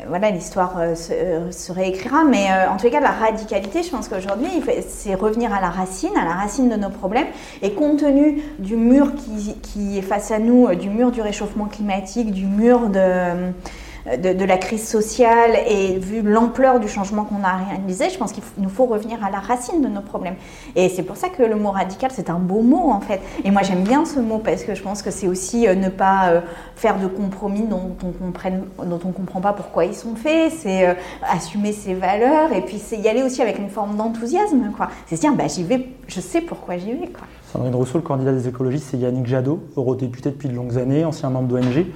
euh, Voilà, l'histoire euh, se, euh, se réécrira, mais en tout cas, la radicalité, je pense qu'aujourd'hui, c'est revenir à la racine, à la racine de nos problèmes. Et compte tenu du mur qui, qui est face à nous, du mur du réchauffement climatique, du mur de, de, la crise sociale et vu l'ampleur du changement qu'on a réalisé, je pense qu'il nous faut revenir à la racine de nos problèmes. Et c'est pour ça que le mot radical, c'est un beau mot en fait. Et moi j'aime bien ce mot parce que je pense que c'est aussi euh, ne pas euh, faire de compromis dont on on comprend pas pourquoi ils sont faits, c'est euh, assumer ses valeurs et puis c'est y aller aussi avec une forme d'enthousiasme. C'est se dire bah j'y vais, je sais pourquoi j'y vais. Sandrine Rousseau, le candidat des écologistes, c'est Yannick Jadot, eurodéputé depuis de longues années, ancien membre d'ONG.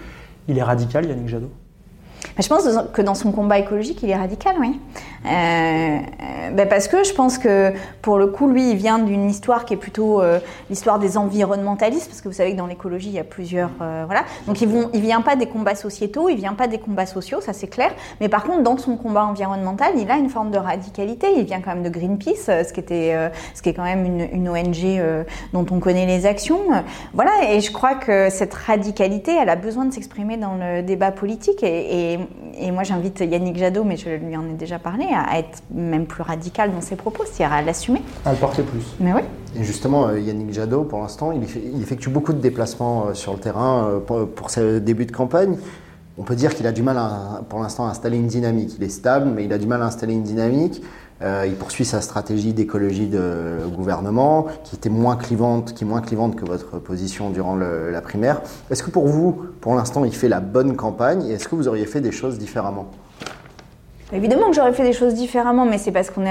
Il est radical, Yannick Jadot? Bah, je pense que dans son combat écologique, il est radical, oui. Euh, bah parce que je pense que pour le coup, lui, il vient d'une histoire qui est plutôt euh, l'histoire des environnementalistes, parce que vous savez que dans l'écologie, il y a plusieurs. Euh, voilà. Donc il ne vient pas des combats sociétaux, il vient pas des combats sociaux, ça c'est clair. Mais par contre, dans son combat environnemental, il a une forme de radicalité. Il vient quand même de Greenpeace, ce qui, était, ce qui est quand même une, ONG dont on connaît les actions. Voilà. Et je crois que cette radicalité, elle a besoin de s'exprimer dans le débat politique. et, moi j'invite Yannick Jadot, mais je lui en ai déjà parlé, à être même plus radical dans ses propos, c'est-à-dire à l'assumer. À le porter plus. Mais oui. Et justement, euh, Yannick Jadot, pour l'instant, il, effectue beaucoup de déplacements euh, sur le terrain euh, pour, ses débuts de campagne. On peut dire qu'il a du mal, pour l'instant, à installer une dynamique. Il est stable, mais il a du mal à installer une dynamique. Euh, il poursuit sa stratégie d'écologie de gouvernement, qui était moins clivante, qui est moins clivante que votre position durant la primaire. Est-ce que pour vous, pour l'instant, il fait la bonne campagne et est-ce que vous auriez fait des choses différemment? Évidemment que j'aurais fait des choses différemment, mais c'est parce qu'on ne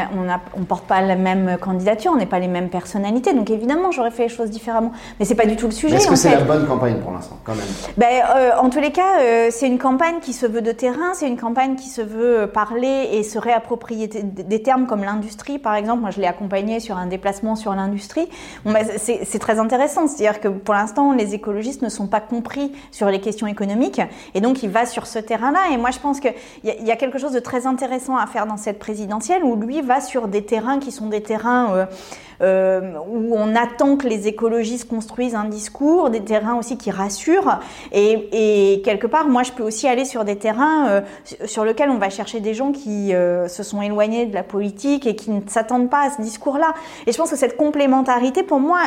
on porte pas la même candidature, on n'est pas les mêmes personnalités. Donc évidemment, j'aurais fait les choses différemment. Mais c'est pas du tout le sujet. Est-ce que c'est la bonne campagne pour l'instant, quand même? Ben, euh, En tous les cas, euh, c'est une campagne qui se veut de terrain, c'est une campagne qui se veut euh, parler et se réapproprier des termes comme l'industrie, par exemple. Moi, je l'ai accompagné sur un déplacement sur l'industrie. Bon, ben, c'est très intéressant. C'est-à-dire que pour l'instant, les écologistes ne sont pas compris sur les questions économiques. Et donc, il va sur ce terrain-là. Et moi, je pense qu'il y, y, a quelque chose de très intéressant à faire dans cette présidentielle où lui va sur des terrains qui sont des terrains euh, où on attend que les écologistes construisent un discours, des terrains aussi qui rassurent. Et, quelque part, moi, je peux aussi aller sur des terrains euh, sur lesquels on va chercher des gens qui euh, se sont éloignés de la politique et qui ne s'attendent pas à ce discours-là. Et je pense que cette complémentarité, pour moi,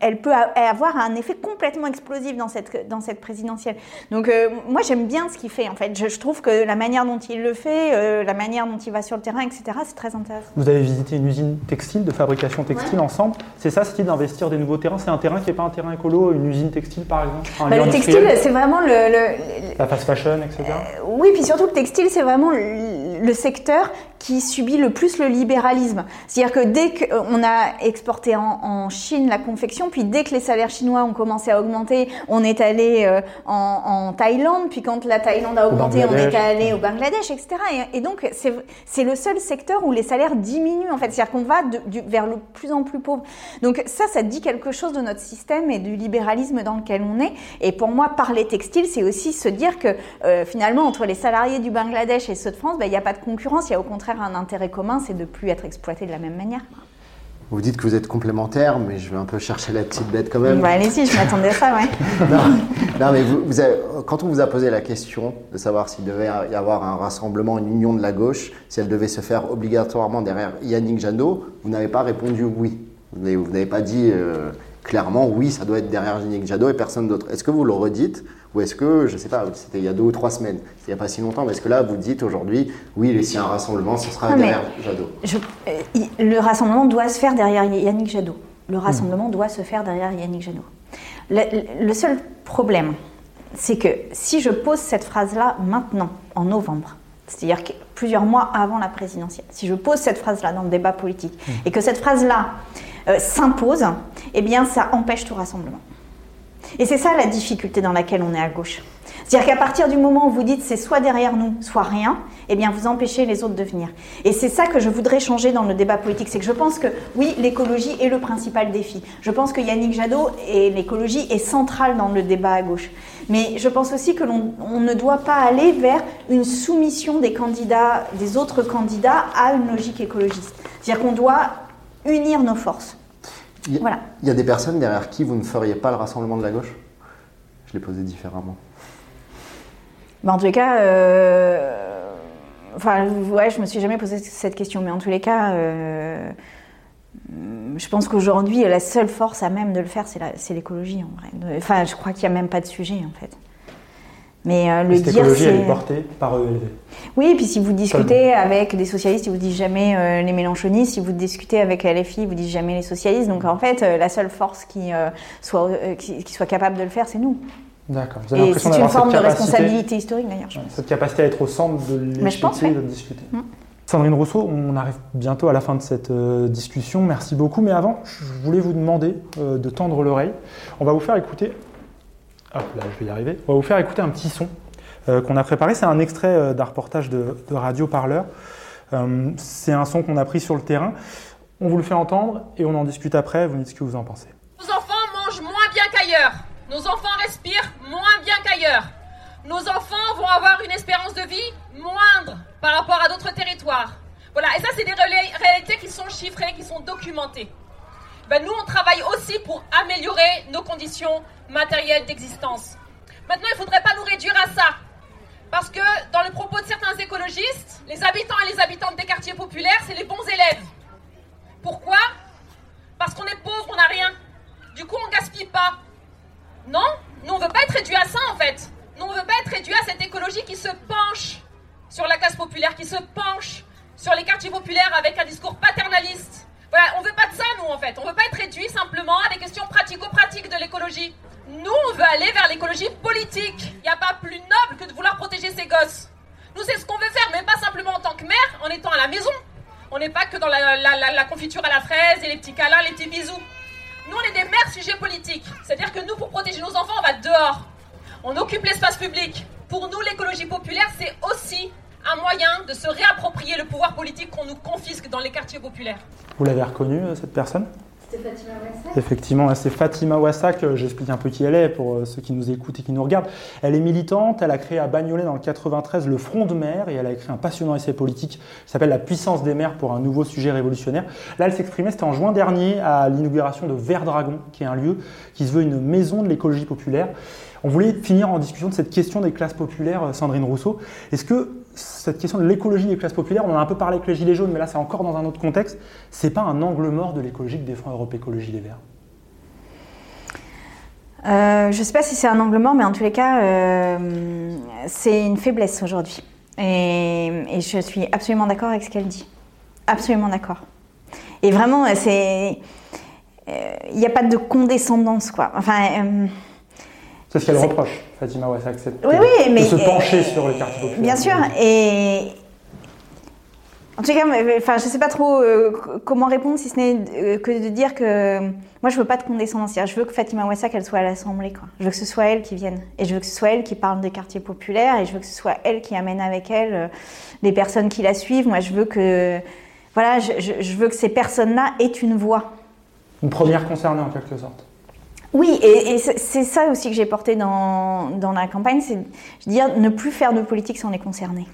elle, peut avoir un effet complètement explosif dans cette, présidentielle. Donc, moi, j'aime bien ce qu'il fait, en fait. Je, trouve que la manière dont il le fait, la manière dont il va sur le terrain, etc., c'est très intéressant. Vous avez visité une usine textile, de fabrication textile? Ensemble. C'est ça, ce d'investir des nouveaux terrains? C'est un terrain qui n'est pas un terrain écolo, une usine textile par exemple? Bah, Le textile, c'est vraiment le, La fast fashion, etc. Euh, oui, puis surtout le textile, c'est vraiment le secteur qui subit le plus le libéralisme. C'est-à-dire que dès qu'on a exporté en, Chine la confection, puis dès que les salaires chinois ont commencé à augmenter, on est allé euh, en, Thaïlande, puis quand la Thaïlande a augmenté, on est allé au Bangladesh, etc. Et, donc c'est le seul secteur où les salaires diminuent en fait. C'est-à-dire qu'on va de, vers le plus en plus pauvre. Donc ça, ça dit quelque chose de notre système et du libéralisme dans lequel on est. Et pour moi, parler textile, c'est aussi se dire que euh, finalement, entre les salariés du Bangladesh et ceux de France, ben, il n'y a pas de concurrence, il y a au contraire un intérêt commun, c'est de plus être exploité de la même manière. Vous dites que vous êtes complémentaires, mais je vais un peu chercher la petite bête quand même. Bah, allez-y, je m'attendais à ça, ouais. non, mais vous, quand on vous a posé la question de savoir s'il devait y avoir un rassemblement, une union de la gauche, si elle devait se faire obligatoirement derrière Yannick Jadot, vous n'avez pas répondu oui. Vous n'avez pas dit euh, clairement oui, ça doit être derrière Yannick Jadot et personne d'autre. Est-ce que vous le redites ou est-ce que, je ne sais pas, c'était il y a deux ou trois semaines, il n'y a pas si longtemps, mais est-ce que là, vous dites aujourd'hui, oui, s'il y a un rassemblement, ce sera derrière Jadot? euh, Le rassemblement doit se faire derrière Yannick Jadot. Le rassemblement doit se faire derrière Yannick Jadot. Le, seul problème, c'est que si je pose cette phrase-là maintenant, en novembre, c'est-à-dire plusieurs mois avant la présidentielle, si je pose cette phrase-là dans le débat politique, mmh. et que cette phrase-là euh, s'impose, eh bien, ça empêche tout rassemblement. Et c'est ça la difficulté dans laquelle on est à gauche. C'est-à-dire qu'à partir du moment où vous dites c'est soit derrière nous, soit rien, eh bien vous empêchez les autres de venir. Et c'est ça que je voudrais changer dans le débat politique. C'est que je pense que oui, l'écologie est le principal défi. Je pense que Yannick Jadot et l'écologie est centrale dans le débat à gauche. Mais je pense aussi que l'on ne doit pas aller vers une soumission des candidats, des autres candidats à une logique écologiste. C'est-à-dire qu'on doit unir nos forces. Il y, voilà. il y a des personnes derrière qui vous ne feriez pas le rassemblement de la gauche? Je l'ai posé différemment. Bah, en tous les cas, euh, enfin, ouais, je me suis jamais posé cette question, mais en tous les cas, euh, je pense qu'aujourd'hui, la seule force à même de le faire, c'est l'écologie. En vrai. Enfin, je crois qu'il n'y a même pas de sujet, en fait. Mais euh, le dire, c'est. elle est portée par ELV. Oui, et puis si vous discutez avec des socialistes, ils vous disent jamais euh, les mélanchonistes. Si vous discutez avec LFI, ils vous disent jamais les socialistes. Donc en fait, euh, la seule force qui, soit, qui, soit capable de le faire, c'est nous. D'accord. Et c'est une forme de responsabilité historique d'ailleurs. Cette capacité à être au centre de l'échiquier et de discuter. Mm. Sandrine Rousseau, on arrive bientôt à la fin de cette euh, discussion. Merci beaucoup. Mais avant, je voulais vous demander euh, de tendre l'oreille. On va vous faire écouter. On va vous faire écouter un petit son euh, qu'on a préparé. C'est un extrait euh, d'un reportage de, Radio Parleur. Euh, c'est un son qu'on a pris sur le terrain. On vous le fait entendre et on en discute après. Vous dites ce que vous en pensez. Nos enfants mangent moins bien qu'ailleurs. Nos enfants respirent moins bien qu'ailleurs. Nos enfants vont avoir une espérance de vie moindre par rapport à d'autres territoires. Voilà, et ça, c'est des réalités qui sont chiffrées, qui sont documentées. Ben, nous, on travaille aussi pour améliorer nos conditions matérielles d'existence. Maintenant, il ne faudrait pas nous réduire à ça. Parce que dans le propos de certains écologistes, les habitants et les habitantes des quartiers populaires, c'est les bons élèves. Pourquoi? Parce qu'on est pauvre, on n'a rien. Du coup, on gaspille pas. Non, nous on veut pas être réduit à ça en fait. Nous on veut pas être réduit à cette écologie qui se penche sur la classe populaire, qui se penche sur les quartiers populaires avec un discours paternaliste. Voilà, on veut pas de ça nous en fait. On veut pas être réduit simplement à des questions pratico-pratiques de l'écologie. Nous on veut aller vers l'écologie politique. Il n'y a pas plus noble que de vouloir protéger ses gosses. Nous c'est ce qu'on veut faire, mais pas simplement en tant que mère, en étant à la maison. On n'est pas que dans la, confiture à la fraise et les petits câlins, les petits bisous. Nous, on est des mères sujets politiques. C'est-à-dire que nous, pour protéger nos enfants, on va dehors. On occupe l'espace public. Pour nous, l'écologie populaire, c'est aussi un moyen de se réapproprier le pouvoir politique qu'on nous confisque dans les quartiers populaires. Vous l'avez reconnue, euh, cette personne? Fatima Effectivement, c'est Fatima Wassak. Euh, J'explique un peu qui elle est pour euh, ceux qui nous écoutent et qui nous regardent. Elle est militante. Elle a créé à Bagnolet dans le 93 le Front de mer et elle a écrit un passionnant essai politique qui s'appelle La puissance des mers pour un nouveau sujet révolutionnaire. Là, elle s'exprimait, c'était en juin dernier à l'inauguration de Vert Dragon, qui est un lieu qui se veut une maison de l'écologie populaire. On voulait finir en discussion de cette question des classes populaires, euh, Sandrine Rousseau. Est-ce que cette question de l'écologie des classes populaires, on en a un peu parlé avec les Gilets jaunes, mais là c'est encore dans un autre contexte, c'est pas un angle mort de l'écologie que défend Europe Écologie Les Verts? Euh, je ne sais pas si c'est un angle mort, mais en tous les cas, euh, c'est une faiblesse aujourd'hui. Et, je suis absolument d'accord avec ce qu'elle dit. Absolument d'accord. Et vraiment, euh, Il n'y a pas de condescendance, quoi. Enfin. Euh, C'est ce qu'elle reproche, Fatima Wassak, c'est Oui, de- oui, mais. de se pencher euh, sur les quartiers populaires. Bien sûr, et. En tout cas, enfin, je ne sais pas trop euh, comment répondre si ce n'est euh, que de dire que moi, je veux pas de condescendance. Je veux que Fatima Wassak, elle soit à l'Assemblée. quoi. Je veux que ce soit elle qui vienne. Et je veux que ce soit elle qui parle des quartiers populaires. Et je veux que ce soit elle qui amène avec elle euh, les personnes qui la suivent. Moi, je veux que. Voilà, je, je- je veux que ces personnes-là aient une voix. Une première concernée en quelque sorte. Oui, et, et c'est ça aussi que j'ai porté dans, dans la campagne, c'est dire ne plus faire de politique sans les concerner.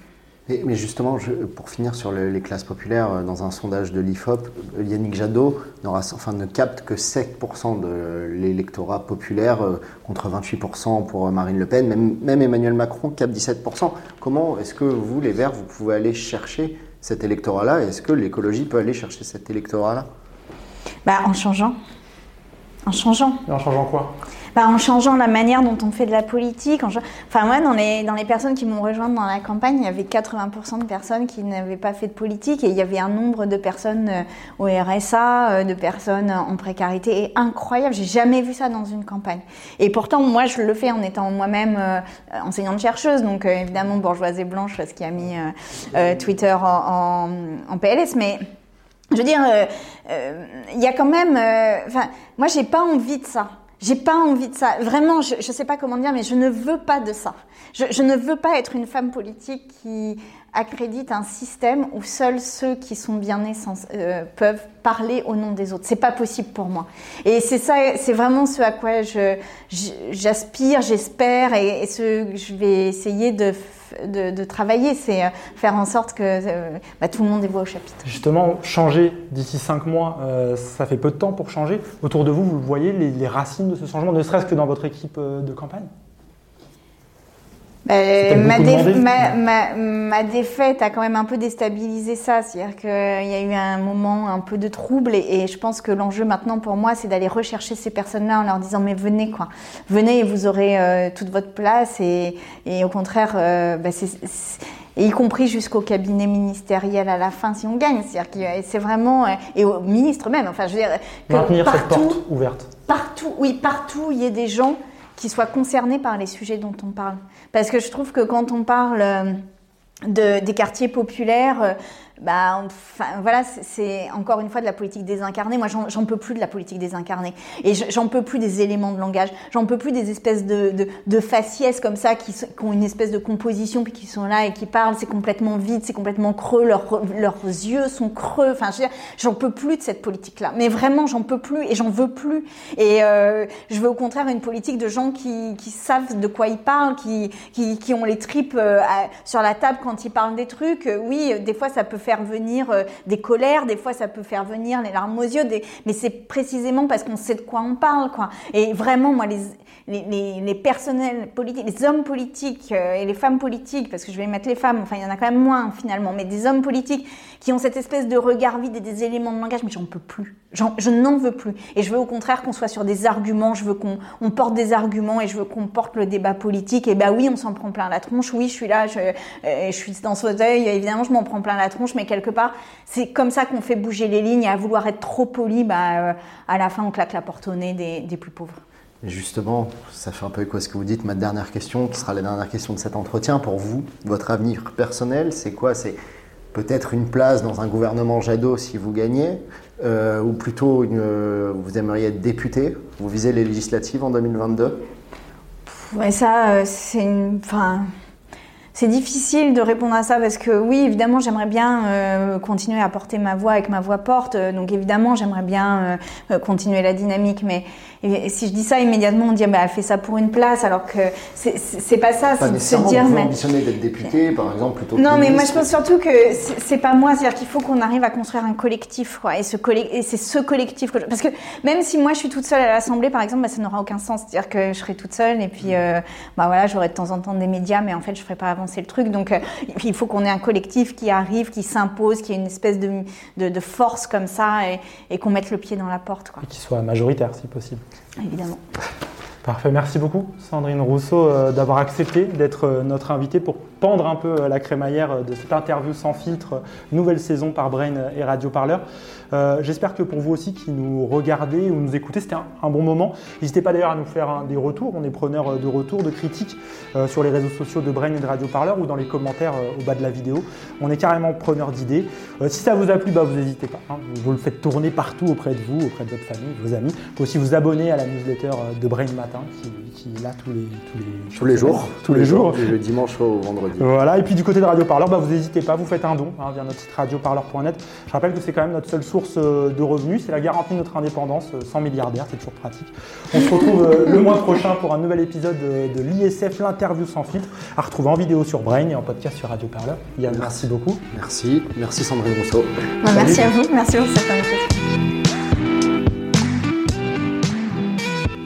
Et- mais justement, je- pour finir sur le- les classes populaires, euh, dans un sondage de l'IFOP, euh, Yannick Jadot enfin, ne capte que 7% de l'électorat populaire euh, contre 28% pour Marine Le Pen. Même, même Emmanuel Macron capte 17%. Comment est-ce que vous, les Verts, vous pouvez aller chercher cet électorat-là? Est-ce que l'écologie peut aller chercher cet électorat-là? Bah, en changeant. En changeant. Et en changeant quoi? Bah, en changeant la manière dont on fait de la politique. En... Enfin, moi, dans les, dans les personnes qui m'ont rejointe dans la campagne, il y avait 80% de personnes qui n'avaient pas fait de politique et il y avait un nombre de personnes euh, au RSA, euh, de personnes en précarité et incroyable. J'ai jamais vu ça dans une campagne. Et pourtant, moi, je le fais en étant moi-même euh, enseignante chercheuse, donc euh, évidemment bourgeoise et blanche, parce qu'il a mis euh, euh, Twitter en, en, en PLS, mais je veux dire, euh, euh, il y a quand même. euh, Enfin, moi, j'ai pas envie de ça. J'ai pas envie de ça. Vraiment, je, je sais pas comment dire, mais je ne veux pas de ça. Je, ne veux pas être une femme politique qui accrédite un système où seuls ceux qui sont bien nés peuvent parler au nom des autres. C'est pas possible pour moi. Et c'est ça, c'est vraiment ce à quoi j'aspire, j'espère, et, ce que je vais essayer de, de, travailler, c'est euh, faire en sorte que euh, bah, tout le monde ait voix au chapitre. Justement, changer d'ici 5 mois, euh, ça fait peu de temps pour changer. Autour de vous, vous voyez les, les racines de ce changement, ne serait-ce que dans votre équipe de campagne? Peut-être ma, défaite a quand même un peu déstabilisé ça. C'est-à-dire qu'il y a eu un moment un peu de trouble et, et je pense que l'enjeu maintenant pour moi, c'est d'aller rechercher ces personnes-là en leur disant mais venez quoi, venez et vous aurez euh, toute votre place et, et au contraire, euh, bah, c'est- c'est- et y compris jusqu'au cabinet ministériel à la fin si on gagne. C'est-à-dire que c'est vraiment euh, et au ministre même. Enfin, je veux dire que Maintenir cette partout, porte ouverte. partout, oui, partout, il y ait des gens qui soient concernés par les sujets dont on parle. Parce que je trouve que quand on parle euh, de, des quartiers populaires. Bah, enfin, voilà, c'est- encore une fois de la politique désincarnée. Moi, j'en peux plus de la politique désincarnée. Et je- j'en peux plus des éléments de langage. J'en peux plus des espèces de, de, de faciès comme ça qui, qui ont une espèce de composition puis qui sont là et qui parlent. C'est complètement vide, c'est complètement creux. Leurs, leurs yeux sont creux. Enfin, j'en peux plus de cette politique-là. Mais vraiment, j'en peux plus et j'en veux plus. Et euh, je veux au contraire une politique de gens qui, qui savent de quoi ils parlent, qui, qui, qui ont les tripes euh, sur la table quand ils parlent des trucs. Euh, Oui, euh, des fois, ça peut faire venir euh, des colères, des fois, ça peut faire venir les larmes aux yeux, mais c'est précisément parce qu'on sait de quoi on parle, quoi. Et vraiment, moi, les, les, personnels politiques, les hommes politiques euh, et les femmes politiques, parce que je vais mettre les femmes, enfin, il y en a quand même moins finalement, mais des hommes politiques qui ont cette espèce de regard vide et des éléments de langage, mais j'en peux plus. Je n'en veux plus. Et je veux au contraire qu'on soit sur des arguments, je veux qu'on on porte des arguments et je veux qu'on porte le débat politique. Et bah oui, on s'en prend plein la tronche. Oui, je suis là, je, euh, je suis dans ce fauteuil, évidemment, je m'en prends plein la tronche, mais quelque part, c'est comme ça qu'on fait bouger les lignes et à vouloir être trop poli, bah, euh, à la fin, on claque la porte au nez des, des plus pauvres. Justement, ça fait un peu écho à ce que vous dites. Ma dernière question, qui sera la dernière question de cet entretien, pour vous, votre avenir personnel, c'est quoi? C'est peut-être une place dans un gouvernement Jadot si vous gagnez, euh, ou plutôt une, euh, vous aimeriez être député? Vous visez les législatives en 2022 Ouais, ça, c'est une. Enfin. C'est difficile de répondre à ça parce que oui, évidemment, j'aimerais bien euh, continuer à porter ma voix avec ma voix porte. Euh, Donc évidemment, j'aimerais bien euh, continuer la dynamique. Mais et- et si je dis ça immédiatement, on dit bah fais ça pour une place, alors que c'est- pas ça. Pas C'est de se nécessairement, dire mais ambitionner d'être député, par exemple, plutôt que non, mais moi je pense surtout que c'est pas moi, c'est-à-dire qu'il faut qu'on arrive à construire un collectif, quoi. Et, ce colle- et c'est ce collectif que je- parce que même si moi je suis toute seule à l'Assemblée, par exemple, bah, ça n'aura aucun sens. C'est-à-dire que je serai toute seule et puis euh, bah voilà, j'aurai de temps en temps des médias, mais en fait je ferai pas avancer le truc. Donc euh, il faut qu'on ait un collectif qui arrive, qui s'impose, qui ait une espèce de, de, de force comme ça et, et qu'on mette le pied dans la porte, quoi. Et qui soit majoritaire si possible. Évidemment. Parfait, merci beaucoup Sandrine Rousseau euh, d'avoir accepté d'être euh, notre invitée pour pendre un peu euh, la crémaillère de cette interview sans filtre, nouvelle saison par Brain et Radio Parleur. J'espère que pour vous aussi qui nous regardez ou nous écoutez, c'était un, bon moment. N'hésitez pas d'ailleurs à nous faire des retours, on est preneur euh, de retours, de critiques sur les réseaux sociaux de Brain et de Radio Parleur ou dans les commentaires au bas de la vidéo. On est carrément preneur d'idées. Si ça vous a plu, bah, vous n'hésitez pas. hein. Vous le faites tourner partout auprès de vous, auprès de votre famille, de vos amis. Vous pouvez aussi vous abonner à la newsletter de Brain Matin qui, qui est là tous les, tous les, Tous les jours. Tous les jours. Et le dimanche au vendredi. Voilà, et puis du côté de Radio Parleur, bah, vous n'hésitez pas, vous faites un don hein, via notre site radioparleur.net. Je rappelle que c'est quand même notre seule source euh, de revenus, c'est la garantie de notre indépendance, euh, sans milliardaire, c'est toujours pratique. On se retrouve euh, le mois prochain pour un nouvel épisode de, de l'ISF, l'interview sans filtre, à retrouver en vidéo sur Brain et en podcast sur Radio Parleur. Yann, merci beaucoup. Merci, merci Sandrine Rousseau. Bah, merci à vous, merci pour cette invitation.